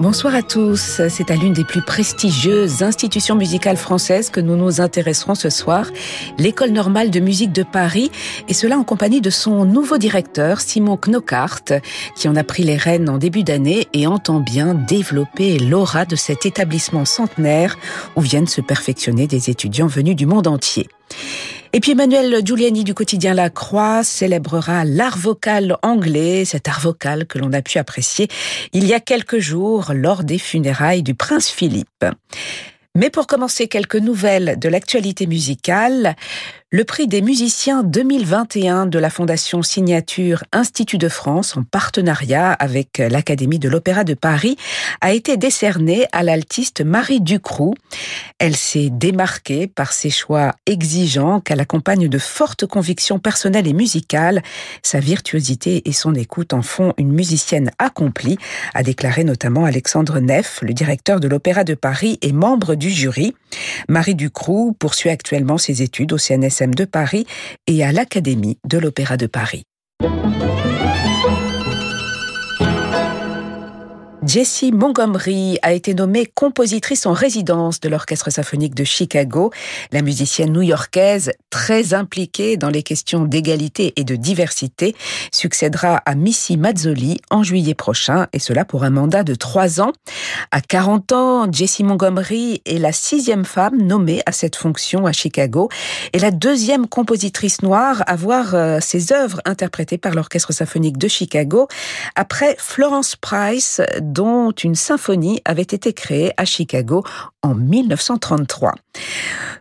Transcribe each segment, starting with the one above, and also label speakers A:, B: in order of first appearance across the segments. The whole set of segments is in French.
A: Bonsoir à tous. C'est à l'une des plus prestigieuses institutions musicales françaises que nous nous intéresserons ce soir, l'École normale de musique de Paris, et cela en compagnie de son nouveau directeur, Simon Knockhart, qui en a pris les rênes en début d'année et entend bien développer l'aura de cet établissement centenaire où viennent se perfectionner des étudiants venus du monde entier. Et puis Emmanuel Giuliani du quotidien La Croix célébrera l'art vocal anglais, cet art vocal que l'on a pu apprécier il y a quelques jours lors des funérailles du prince Philippe. Mais pour commencer, quelques nouvelles de l'actualité musicale. Le prix des musiciens 2021 de la Fondation Signature Institut de France, en partenariat avec l'Académie de l'Opéra de Paris, a été décerné à l'altiste Marie Ducroux. Elle s'est démarquée par ses choix exigeants qu'elle accompagne de fortes convictions personnelles et musicales. Sa virtuosité et son écoute en font une musicienne accomplie, a déclaré notamment Alexandre Neff, le directeur de l'Opéra de Paris et membre du jury. Marie Ducroux poursuit actuellement ses études au CNS de Paris et à l'Académie de l'Opéra de Paris. Jessie Montgomery a été nommée compositrice en résidence de l'Orchestre symphonique de Chicago. La musicienne new-yorkaise, très impliquée dans les questions d'égalité et de diversité, succédera à Missy Mazzoli en juillet prochain, et cela pour un mandat de trois ans. À 40 ans, Jessie Montgomery est la sixième femme nommée à cette fonction à Chicago et la deuxième compositrice noire à voir euh, ses œuvres interprétées par l'Orchestre symphonique de Chicago après Florence Price, dont une symphonie avait été créée à Chicago en 1933.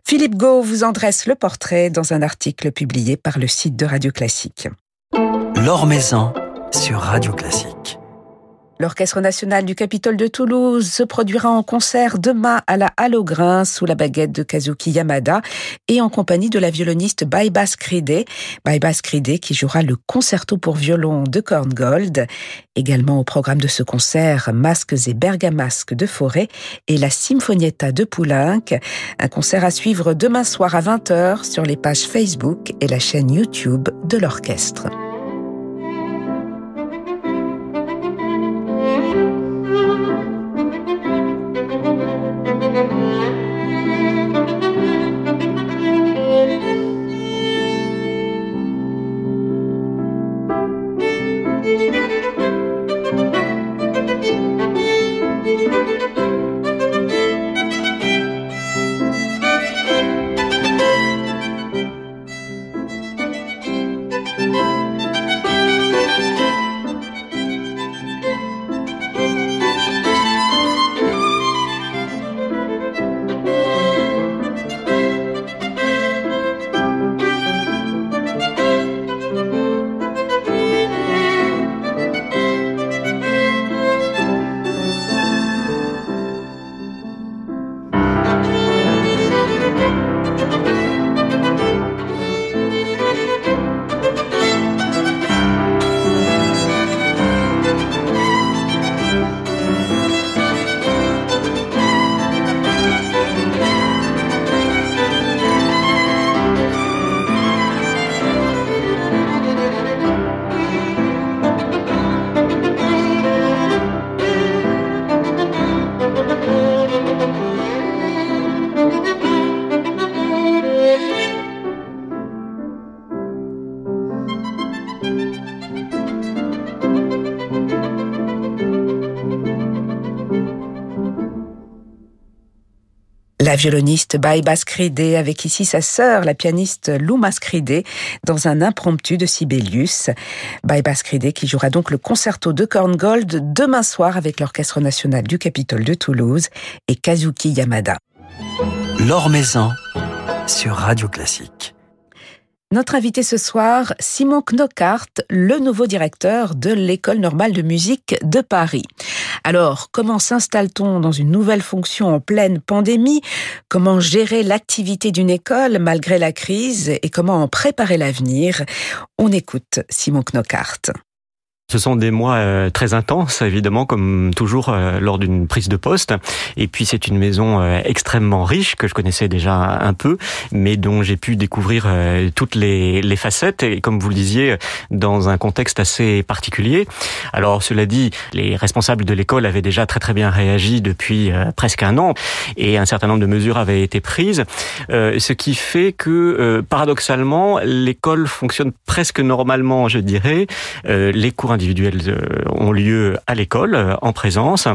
A: Philippe Gau vous en dresse le portrait dans un article publié par le site de Radio Classique.
B: L'Or Maison sur Radio Classique.
A: L'Orchestre national du Capitole de Toulouse se produira en concert demain à la Halle sous la baguette de Kazuki Yamada et en compagnie de la violoniste Baibas Kride qui jouera le concerto pour violon de Korngold. Également au programme de ce concert, Masques et Bergamasques de Forêt et la Symphonietta de Poulenc. Un concert à suivre demain soir à 20h sur les pages Facebook et la chaîne YouTube de l'orchestre. La violoniste Baibas Cride avec ici sa sœur, la pianiste Lou Mascridé, dans un impromptu de Sibelius. Baibas Cride qui jouera donc le concerto de Korngold demain soir avec l'Orchestre national du Capitole de Toulouse et Kazuki Yamada.
B: Maison sur Radio Classique.
A: Notre invité ce soir, Simon Knockhart, le nouveau directeur de l'École normale de musique de Paris. Alors, comment s'installe-t-on dans une nouvelle fonction en pleine pandémie? Comment gérer l'activité d'une école malgré la crise? Et comment en préparer l'avenir? On écoute Simon Knockhart.
C: Ce sont des mois euh, très intenses, évidemment, comme toujours euh, lors d'une prise de poste. Et puis c'est une maison euh, extrêmement riche que je connaissais déjà un peu, mais dont j'ai pu découvrir toutes les, les, facettes. Et comme vous le disiez, dans un contexte assez particulier. Alors cela dit, les responsables de l'école avaient déjà très très bien réagi depuis presque un an, et un certain nombre de mesures avaient été prises, ce qui fait que paradoxalement, l'école fonctionne presque normalement, je dirais. les cours individuels euh, ont lieu à l'école, euh, en présence.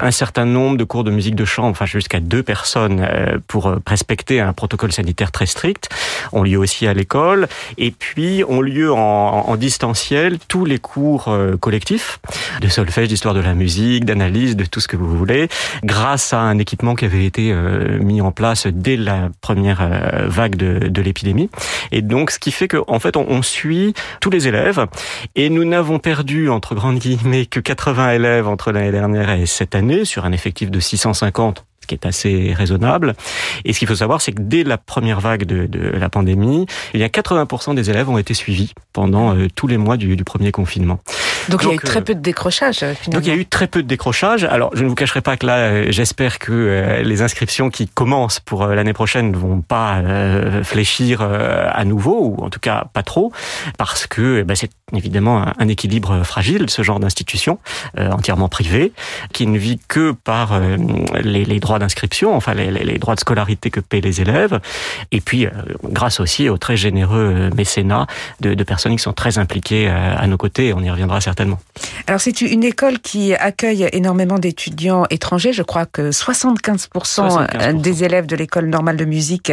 C: Un certain nombre de cours de musique de chambre, enfin jusqu'à deux personnes euh, pour respecter un protocole sanitaire très strict, ont lieu aussi à l'école. Et puis ont lieu en, distanciel tous les cours collectifs de solfège, d'histoire de la musique, d'analyse, de tout ce que vous voulez, grâce à un équipement qui avait été mis en place dès la première vague de, l'épidémie. Et donc, ce qui fait qu'en en fait, on suit tous les élèves et nous n'avons perdu entre grandes guillemets, que 80 élèves entre l'année dernière et cette année, sur un effectif de 650 ce qui est assez raisonnable. Et ce qu'il faut savoir, c'est que dès la première vague de, la pandémie, il y a 80% des élèves ont été suivis pendant euh, tous les mois du premier confinement.
A: Donc, il y a eu très euh, peu de décrochage finalement.
C: Donc il y a eu très peu de décrochage. Alors je ne vous cacherai pas que là, euh, j'espère que euh, les inscriptions qui commencent pour l'année prochaine ne vont pas fléchir à nouveau, ou en tout cas pas trop, parce que eh ben, c'est évidemment un équilibre fragile, ce genre d'institution entièrement privée, qui ne vit que par les, les, droits d'inscription, enfin les, les, droits de scolarité que paient les élèves, et puis grâce aussi au très généreux mécénat de, de personnes qui sont très impliquées à nos côtés. On y reviendra certainement
A: alors c'est une école qui accueille énormément d'étudiants étrangers. Je crois que 75%, des élèves de l'école normale de musique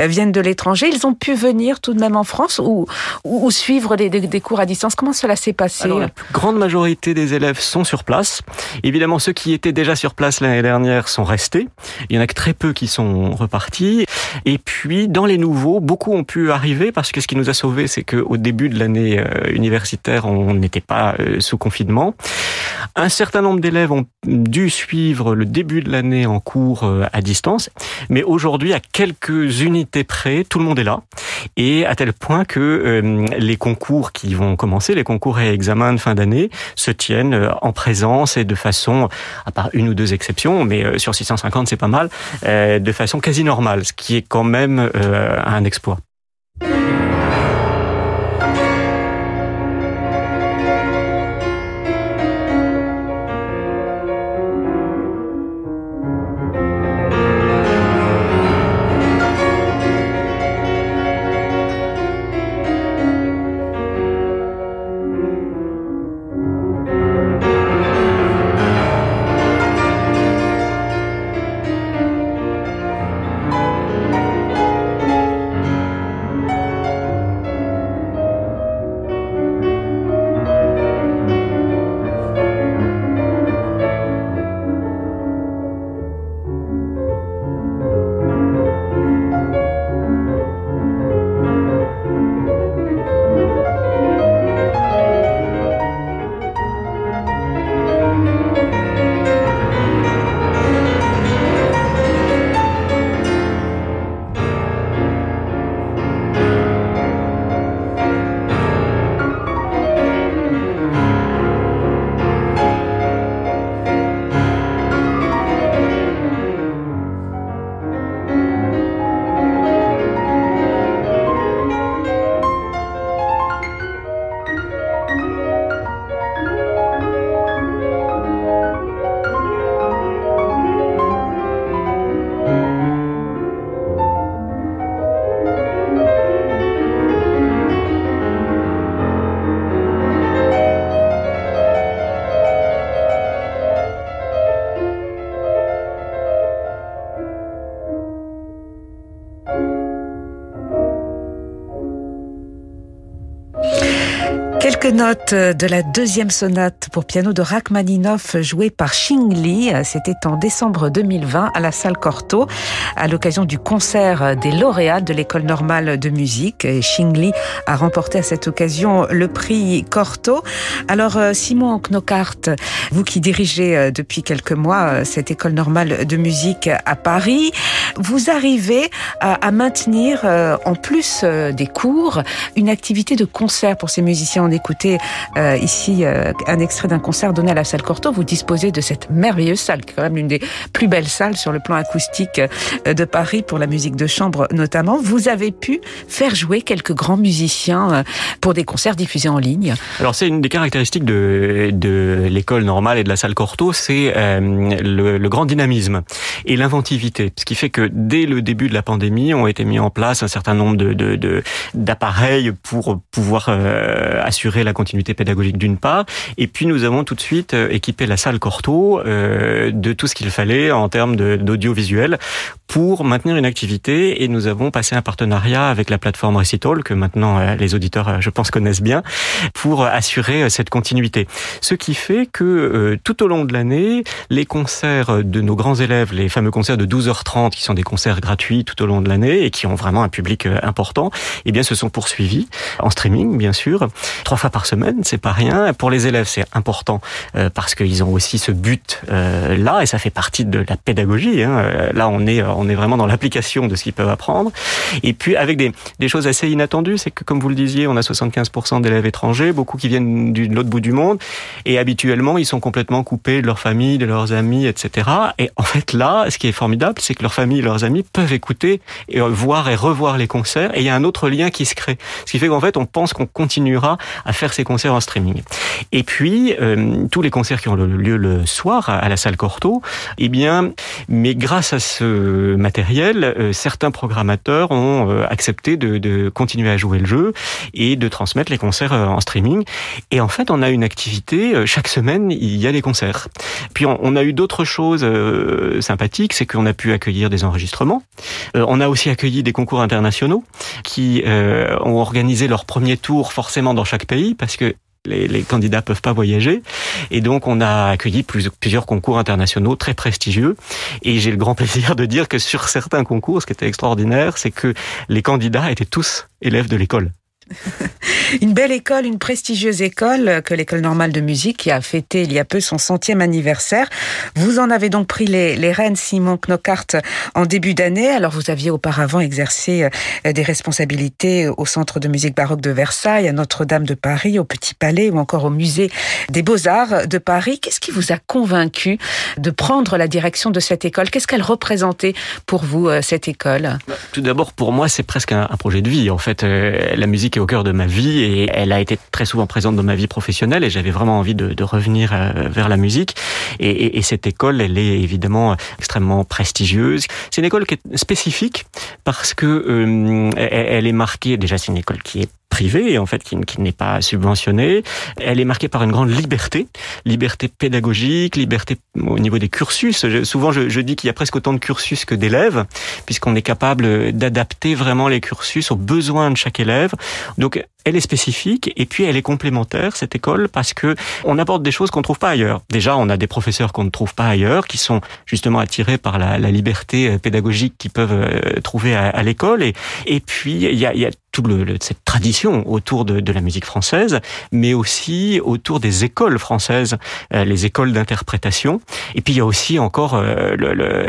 A: euh, viennent de l'étranger. Ils ont pu venir tout de même en France ou, ou, suivre des, des, cours à distance. Comment cela s'est passé
C: Alors, La grande majorité des élèves sont sur place. Évidemment, ceux qui étaient déjà sur place l'année dernière sont restés. Il y en a que très peu qui sont repartis. Et puis, dans les nouveaux, beaucoup ont pu arriver parce que ce qui nous a sauvés, c'est qu'au début de l'année euh, universitaire, on n'était pas sous confinement. Un certain nombre d'élèves ont dû suivre le début de l'année en cours euh, à distance, mais aujourd'hui, à quelques unités près, tout le monde est là, et à tel point que les concours qui vont commencer, les concours et examens de fin d'année, se tiennent en présence et de façon, à part une ou deux exceptions, mais sur 650 c'est pas mal, de façon quasi normale, ce qui est quand même un exploit.
A: Notes de la deuxième sonate pour piano de Rachmaninoff jouée par Xing Li. C'était en décembre 2020 à la salle Cortot à l'occasion du concert des lauréats de l'école normale de musique. Xing Li a remporté à cette occasion le prix Cortot. Alors Simon Knockhart, vous qui dirigez depuis quelques mois cette école normale de musique à Paris, vous arrivez à, maintenir, euh, en plus euh, des cours, une activité de concert pour ces musiciens. On écoutait euh, ici un extrait d'un concert donné à la salle Cortot. Vous disposez de cette merveilleuse salle, qui est quand même l'une des plus belles salles sur le plan acoustique de Paris pour la musique de chambre notamment. Vous avez pu faire jouer quelques grands musiciens pour des concerts diffusés en ligne.
C: Alors c'est une des caractéristiques de, de l'école normale et de la salle Cortot, c'est le, le grand dynamisme et l'inventivité. Ce qui fait que dès le début de la pandémie, ont été mis en place un certain nombre de d'appareils pour pouvoir euh, assurer la continuité pédagogique d'une part, et puis nous avons tout de suite euh, équipé la salle Corto euh, de tout ce qu'il fallait en termes d'audiovisuel pour maintenir une activité, et nous avons passé un partenariat avec la plateforme Recital que maintenant les auditeurs, je pense, connaissent bien, pour assurer cette continuité. Ce qui fait que tout au long de l'année, les concerts de nos grands élèves, les fameux concerts de 12h30 qui sont des concerts gratuits tout au long de l'année et qui ont vraiment un public euh, important, eh bien se sont poursuivis en streaming bien sûr, trois fois par semaine, c'est pas rien. Pour les élèves, c'est important euh, parce qu'ils ont aussi ce but euh, là et ça fait partie de la pédagogie. Hein. Là, on est on est vraiment dans l'application de ce qu'ils peuvent apprendre. Et puis avec des, des choses assez inattendues, c'est que comme vous le disiez, on a 75% d'élèves étrangers, beaucoup qui viennent de l'autre bout du monde et habituellement ils sont complètement coupés de leur famille, de leurs amis, etc. Et en fait là, ce qui est formidable, c'est que leur famille et leurs amis peuvent écouter et voir et revoir les concerts. Et il y a un autre lien qui se crée. Ce qui fait qu'en fait, on pense qu'on continuera à faire ces concerts en streaming. Et puis, euh, tous les concerts qui ont lieu le soir à la salle Corto, eh bien, mais grâce à ce matériel, euh, certains programmateurs ont euh, accepté de, continuer à jouer le jeu et de transmettre les concerts en streaming. Et en fait, on a une activité, chaque semaine, il y a des concerts. Puis on, a eu d'autres choses sympathiques, c'est qu'on a pu accueillir des enregistrements. On a aussi accueilli des concours internationaux qui ont organisé leur premier tour forcément dans chaque pays parce que les, candidats peuvent pas voyager. Et donc, on a accueilli plusieurs concours internationaux très prestigieux. Et j'ai le grand plaisir de dire que sur certains concours, ce qui était extraordinaire, c'est que les candidats étaient tous élèves de l'école.
A: Une belle école, une prestigieuse école que l'école normale de musique qui a fêté il y a peu son centième anniversaire. Vous en avez donc pris les, les rênes, Simon Knockhart, en début d'année. Alors vous aviez auparavant exercé euh, des responsabilités au Centre de musique baroque de Versailles, à Notre-Dame de Paris, au Petit Palais ou encore au Musée des Beaux-Arts de Paris. Qu'est-ce qui vous a convaincu de prendre la direction de cette école? Qu'est-ce qu'elle représentait pour vous, euh, cette école?
C: Tout d'abord, pour moi, c'est presque un, projet de vie. En fait, euh, la musique au cœur de ma vie et elle a été très souvent présente dans ma vie professionnelle et j'avais vraiment envie de, de revenir euh, vers la musique. Et, et, et, cette école, elle est évidemment extrêmement prestigieuse. C'est une école qui est spécifique parce que euh, elle est marquée. Déjà, c'est une école qui est privée, en fait, qui, qui n'est pas subventionnée. Elle est marquée par une grande liberté, liberté pédagogique, liberté au niveau des cursus. souvent, je, je dis qu'il y a presque autant de cursus que d'élèves, puisqu'on est capable d'adapter vraiment les cursus aux besoins de chaque élève. Donc, elle est spécifique et puis elle est complémentaire cette école parce que on apporte des choses qu'on trouve pas ailleurs. Déjà, on a des professeurs qu'on ne trouve pas ailleurs qui sont justement attirés par la, la liberté pédagogique qu'ils peuvent euh, trouver à, à l'école et et puis il y a, y a toute cette tradition autour de, de, la musique française, mais aussi autour des écoles françaises, euh, les écoles d'interprétation. Et puis il y a aussi encore euh,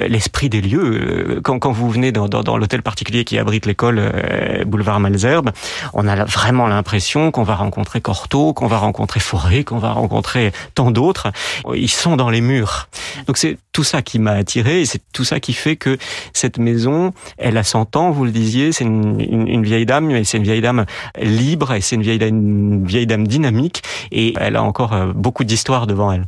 C: l'esprit des lieux. Quand, quand, vous venez dans, dans, dans l'hôtel particulier qui abrite l'école euh, boulevard Malzerbe, on a vraiment l'impression qu'on va rencontrer Cortot, qu'on va rencontrer Forêt, qu'on va rencontrer tant d'autres. Ils sont dans les murs. Donc c'est tout ça qui m'a attiré c'est tout ça qui fait que cette maison, elle a 100 ans, vous le disiez, c'est une, une vieille dame mais c'est une vieille dame libre et c'est une vieille, dame dynamique et elle a encore euh, beaucoup d'histoire devant elle.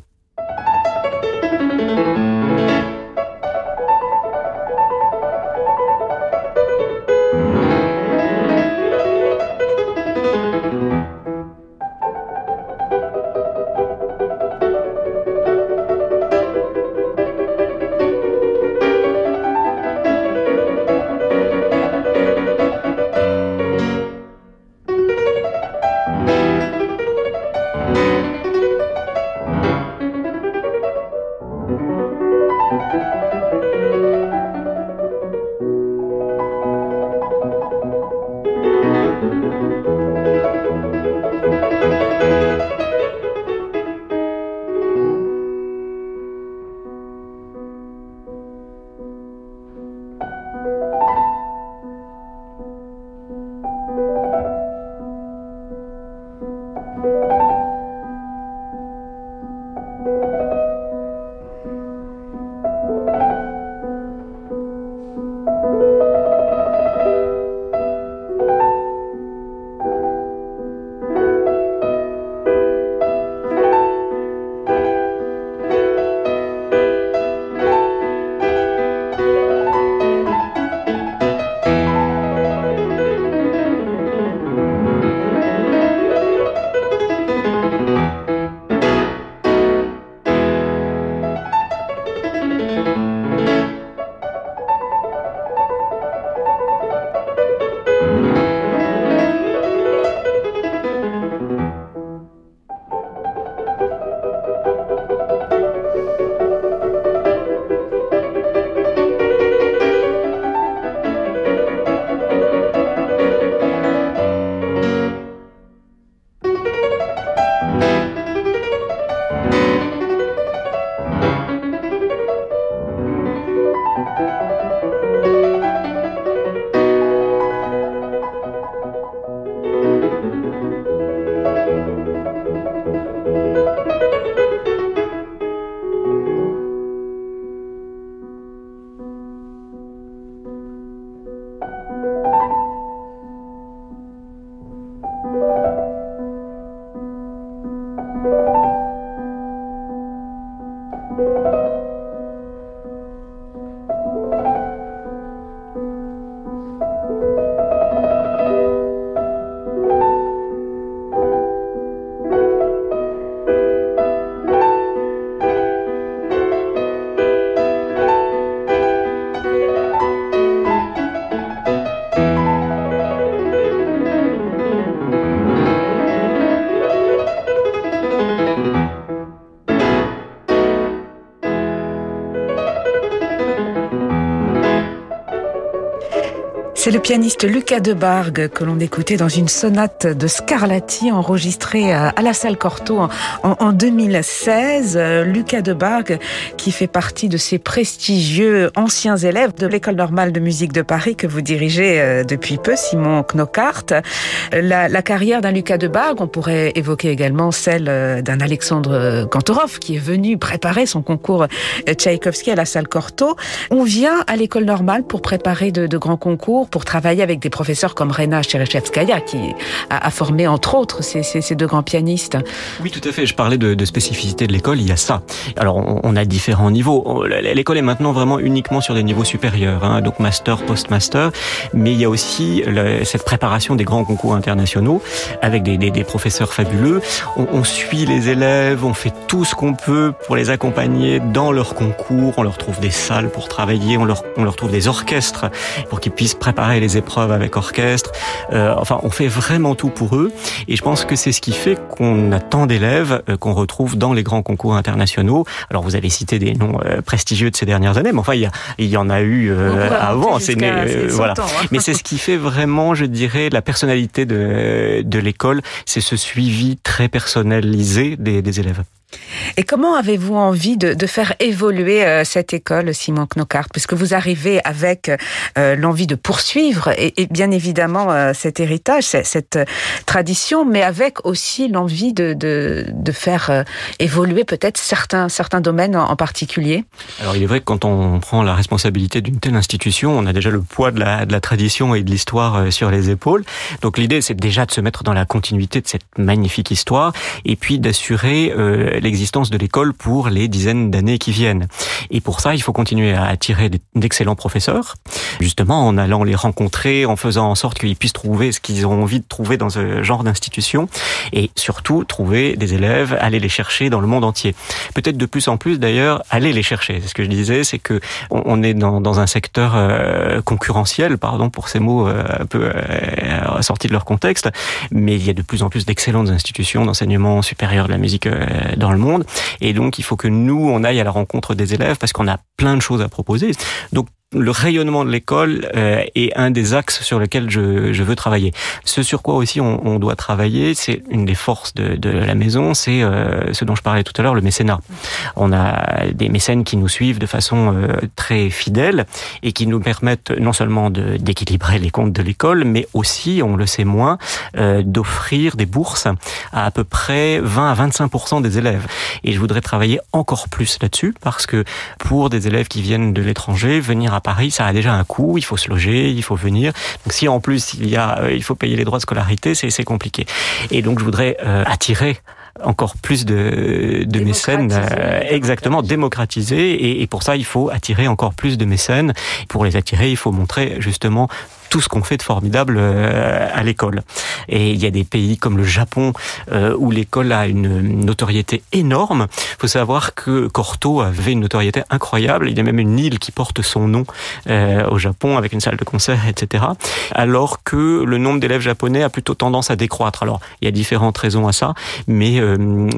A: Pianiste Lucas Debargue que l'on écoutait dans une sonate de Scarlatti enregistrée à la salle Cortot en, en 2016. Lucas Debargue qui fait partie de ces prestigieux anciens élèves de l'école normale de musique de Paris que vous dirigez euh, depuis peu, Simon Knockhart. La, carrière d'un Lucas Debargue, on pourrait évoquer également celle euh, d'un Alexandre Kantorov qui est venu préparer son concours euh, Tchaïkovski à la salle Cortot. On vient à l'école normale pour préparer de, de grands concours pour travailler avec des professeurs comme Rena Cherechevskaya, qui a, formé entre autres ces, deux grands pianistes.
C: Oui, tout à fait. Je parlais de, de spécificité de l'école. Il y a ça. Alors, on, a différents niveaux. L'école est maintenant vraiment uniquement sur des niveaux supérieurs, hein, donc master, post-master. Mais il y a aussi cette préparation des grands concours internationaux avec des, professeurs fabuleux. On, on suit les élèves, on fait tout ce qu'on peut pour les accompagner dans leurs concours. On leur trouve des salles pour travailler, on leur, on leur trouve des orchestres pour qu'ils puissent préparer les épreuves avec orchestre. Euh, enfin, on fait vraiment tout pour eux. Et je pense que c'est ce qui fait qu'on a tant d'élèves euh, qu'on retrouve dans les grands concours internationaux. Alors, vous avez cité des noms euh, prestigieux de ces dernières années, mais enfin, il y, a, il y en a eu avant. C'est voilà. Ans, hein. Mais c'est ce qui fait vraiment, je dirais, la personnalité de, de l'école. C'est ce suivi très personnalisé des, des élèves.
A: Et comment avez-vous envie de, de, faire évoluer euh, cette école, Simon Knockhart Puisque vous arrivez avec euh, l'envie de poursuivre, et, et bien évidemment, euh, cet héritage, cette tradition, mais avec aussi l'envie de, de, de, faire euh, évoluer peut-être certains, certains domaines en, en, particulier?
C: Alors il est vrai que quand on prend la responsabilité d'une telle institution, on a déjà le poids de la, de la tradition et de l'histoire euh, sur les épaules. Donc l'idée, c'est déjà de se mettre dans la continuité de cette magnifique histoire, et puis d'assurer euh, l'existence de l'école pour les dizaines d'années qui viennent. Et pour ça, il faut continuer à attirer d'excellents professeurs, justement en allant les rencontrer, en faisant en sorte qu'ils puissent trouver ce qu'ils ont envie de trouver dans ce genre d'institution, et surtout trouver des élèves, aller les chercher dans le monde entier. Peut-être de plus en plus d'ailleurs, aller les chercher. C'est ce que je disais, c'est que on est dans, un secteur euh, concurrentiel, pardon pour ces mots euh, un peu euh, sortis de leur contexte, mais il y a de plus en plus d'excellentes institutions d'enseignement supérieur de la musique dans le monde. Et donc, il faut que nous, on aille à la rencontre des élèves parce qu'on a plein de choses à proposer. Donc, le rayonnement de l'école euh, est un des axes sur lesquels je, je, veux travailler. Ce sur quoi aussi on, on doit travailler, c'est une des forces de, de la maison, c'est euh, ce dont je parlais tout à l'heure, le mécénat. On a des mécènes qui nous suivent de façon euh, très fidèle et qui nous permettent non seulement d'équilibrer les comptes de l'école, mais aussi, on le sait moins, euh, d'offrir des bourses à à peu près 20 à 25 des élèves. Et je voudrais travailler encore plus là-dessus parce que pour des élèves qui viennent de l'étranger, venir à Paris, ça a déjà un coût, il faut se loger, il faut venir. Donc si en plus il y a, euh, il faut payer les droits de scolarité, c'est compliqué. Et donc je voudrais euh, attirer encore plus de, de mécènes, euh, exactement, démocratiser. Et, et pour ça, il faut attirer encore plus de mécènes. Pour les attirer, il faut montrer justement tout ce qu'on fait de formidable euh, à l'école. Et il y a des pays comme le Japon euh, où l'école a une notoriété énorme. Il faut savoir que Corto avait une notoriété incroyable. Il y a même une île qui porte son nom euh, au Japon avec une salle de concert, etc. Alors que le nombre d'élèves japonais a plutôt tendance à décroître. Alors il y a différentes raisons à ça, mais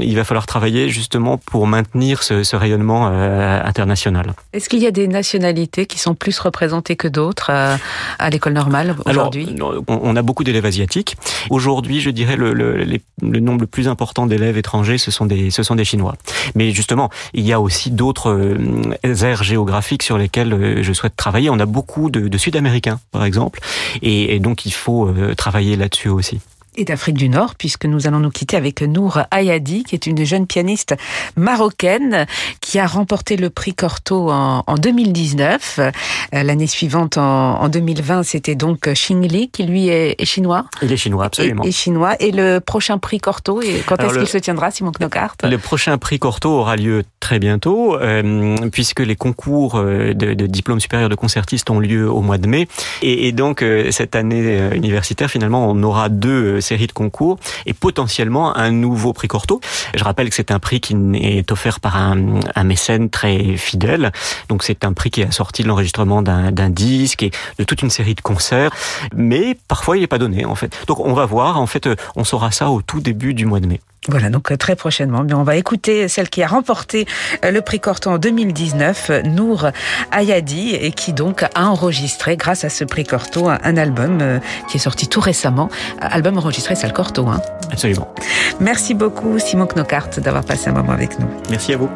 C: il va falloir travailler justement pour maintenir ce, rayonnement international.
A: Est-ce qu'il y a des nationalités qui sont plus représentées que d'autres à l'école normale? Aujourd'hui
C: on a beaucoup d'élèves asiatiques. Aujourd'hui, je dirais le, le, le, nombre le plus important d'élèves étrangers, ce sont des ce sont des Chinois. Mais justement, il y a aussi d'autres euh, aires géographiques sur lesquelles euh, je souhaite travailler. On a beaucoup de, de Sud-Américains, par exemple, et, et donc il faut euh, travailler là-dessus aussi
A: et d'Afrique du Nord, puisque nous allons nous quitter avec Nour Ayadi, qui est une jeune pianiste marocaine qui a remporté le prix Corto en, en 2019. Euh, l'année suivante, en, en 2020, c'était donc Xing qui lui est, chinois.
C: Il est chinois, absolument.
A: Et, chinois. Et le prochain prix Corto, et quand est-ce qu'il se tiendra, Simon Knockhart
C: Le prochain prix Corto aura lieu très bientôt, euh, puisque les concours euh, de, de, diplôme supérieur de concertiste ont lieu au mois de mai. Et, et donc, euh, cette année universitaire, finalement, on aura deux série de concours et potentiellement un nouveau prix Corto. Je rappelle que c'est un prix qui est offert par un, un mécène très fidèle. Donc c'est un prix qui est assorti de l'enregistrement d'un disque et de toute une série de concerts. Mais parfois il n'est pas donné en fait. Donc on va voir. En fait, on saura ça au tout début du mois de mai.
A: Voilà, donc euh, très prochainement, on va écouter celle qui a remporté euh, le prix Corto en 2019, Nour Ayadi, et qui donc a enregistré, grâce à ce prix Corto, un album euh, qui est sorti tout récemment, album enregistré Salle Corto. Hein.
C: Absolument.
A: Merci beaucoup Simon Knockhart d'avoir passé un moment avec nous.
C: Merci à vous.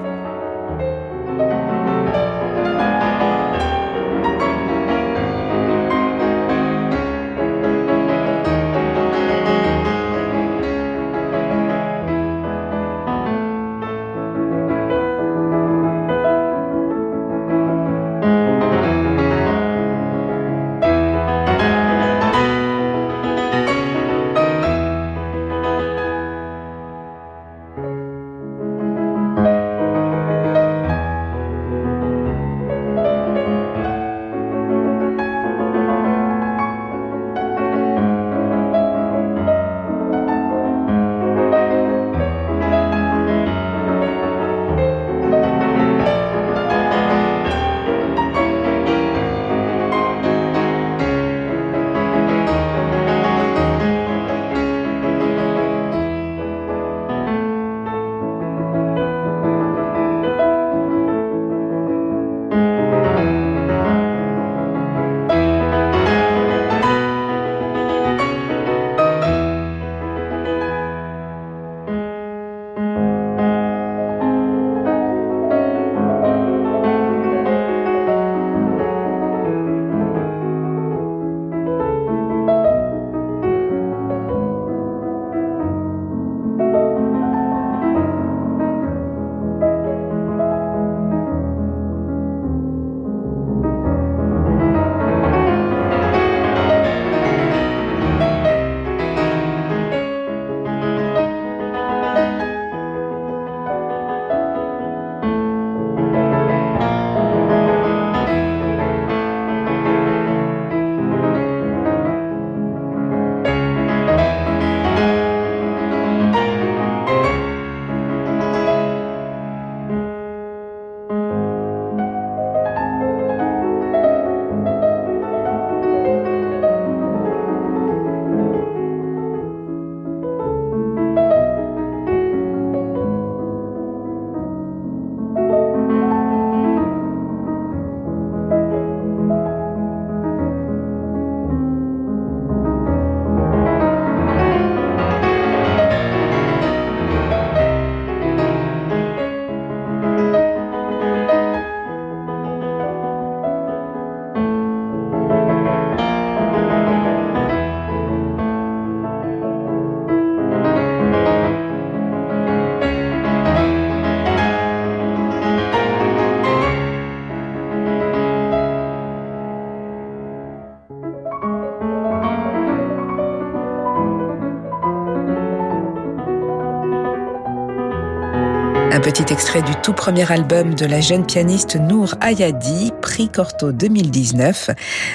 A: Petit extrait du tout premier album de la jeune pianiste Nour Ayadi, prix Corto 2019,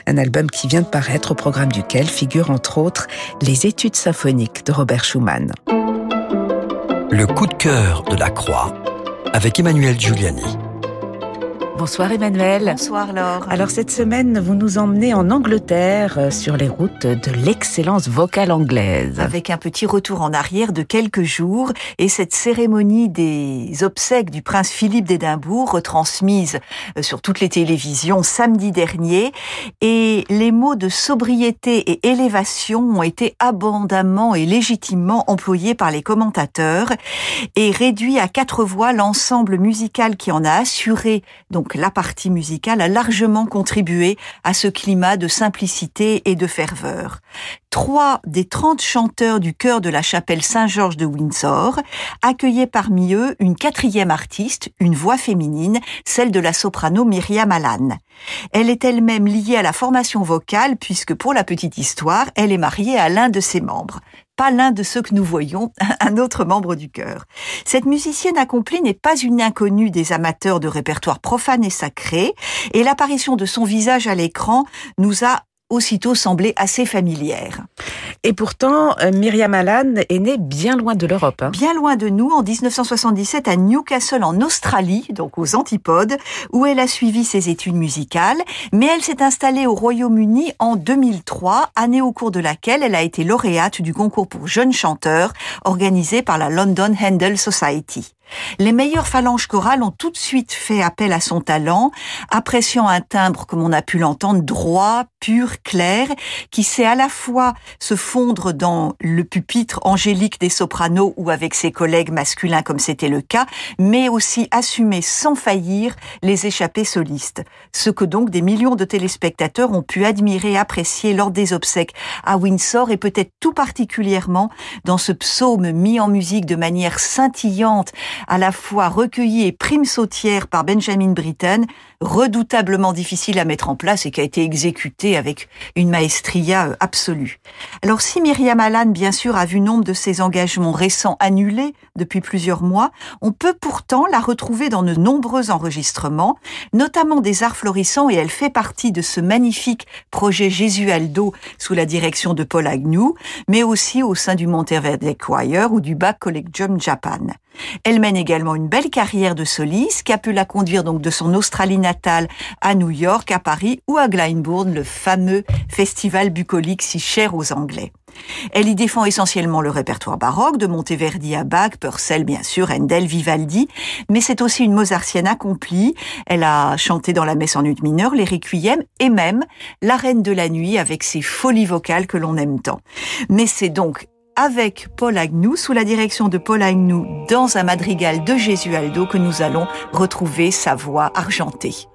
A: un album qui vient de paraître au programme duquel figurent entre autres les études symphoniques de Robert Schumann.
B: Le coup de cœur de la Croix avec Emmanuel Giuliani.
A: Bonsoir Emmanuel.
D: Bonsoir Laure.
A: Alors cette semaine, vous nous emmenez en Angleterre euh, sur les routes de l'excellence vocale anglaise.
D: Avec un petit retour en arrière de quelques jours et cette cérémonie des obsèques du prince Philippe d'Édimbourg retransmise euh, sur toutes les télévisions samedi dernier et les mots de sobriété et élévation ont été abondamment et légitimement employés par les commentateurs et réduit à quatre voix l'ensemble musical qui en a assuré donc donc la partie musicale a largement contribué à ce climat de simplicité et de ferveur. Trois des trente chanteurs du chœur de la chapelle Saint-Georges de Windsor accueillaient parmi eux une quatrième artiste, une voix féminine, celle de la soprano Myriam Allan. Elle est elle-même liée à la formation vocale puisque pour la petite histoire, elle est mariée à l'un de ses membres pas l'un de ceux que nous voyons, un autre membre du chœur. Cette musicienne accomplie n'est pas une inconnue des amateurs de répertoire profane et sacré, et l'apparition de son visage à l'écran nous a aussitôt semblé assez familière.
A: Et pourtant, euh, Myriam Allan est née bien loin de l'Europe. Hein.
D: Bien loin de nous, en 1977 à Newcastle en Australie, donc aux Antipodes, où elle a suivi ses études musicales, mais elle s'est installée au Royaume-Uni en 2003, année au cours de laquelle elle a été lauréate du concours pour jeunes chanteurs organisé par la London Handel Society. Les meilleures phalanges chorales ont tout de suite fait appel à son talent, appréciant un timbre, comme on a pu l'entendre, droit, pur, clair, qui sait à la fois se fondre dans le pupitre angélique des sopranos ou avec ses collègues masculins comme c'était le cas, mais aussi assumer sans faillir les échappées solistes. Ce que donc des millions de téléspectateurs ont pu admirer et apprécier lors des obsèques à Windsor et peut-être tout particulièrement dans ce psaume mis en musique de manière scintillante à la fois recueilli et prime sautière par Benjamin Britten, redoutablement difficile à mettre en place et qui a été exécuté avec une maestria euh, absolue. Alors si Myriam Allan, bien sûr, a vu nombre de ses engagements récents annulés depuis plusieurs mois, on peut pourtant la retrouver dans de nombreux enregistrements, notamment des arts florissants, et elle fait partie de ce magnifique projet Jésualdo sous la direction de Paul Agnew, mais aussi au sein du Monteverdi Choir ou du Bach Collegium Japan. Elle mène également une belle carrière de soliste qui a pu la conduire donc de son Australie natale à New York, à Paris ou à Glyndebourne, le fameux festival bucolique si cher aux Anglais. Elle y défend essentiellement le répertoire baroque, de Monteverdi à Bach, Purcell bien sûr, Handel, Vivaldi, mais c'est aussi une mozartienne accomplie. Elle a chanté dans la messe en ut mineure, les requiem et même la reine de la nuit avec ses folies vocales que l'on aime tant. Mais c'est donc avec Paul Agnew, sous la direction de Paul Agnew, dans un madrigal de Jésualdo que nous allons retrouver sa voix argentée.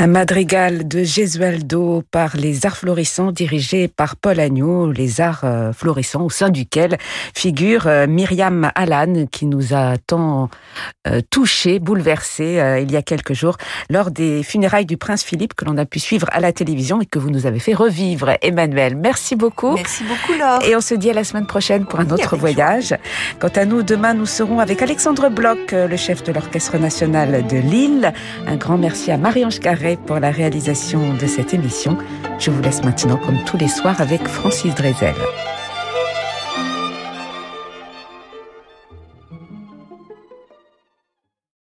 A: Un madrigal de Gesualdo par les arts florissants dirigé par Paul Agneau, les arts euh, florissants au sein duquel figure euh, Myriam Allan qui nous a tant euh, touché, bouleversé il y a quelques jours lors des funérailles du prince Philippe que l'on a pu suivre à la télévision et que vous nous avez fait revivre. Emmanuel, merci beaucoup.
D: Merci beaucoup Laure.
A: Et on se dit à la semaine prochaine pour un autre voyage. Quant à nous, demain nous serons avec Alexandre Bloch, le chef de l'Orchestre national de Lille. Un grand merci à Marie-Ange Carré Pour la réalisation de cette émission. Je vous laisse maintenant, comme tous les soirs, avec Francis Drezel.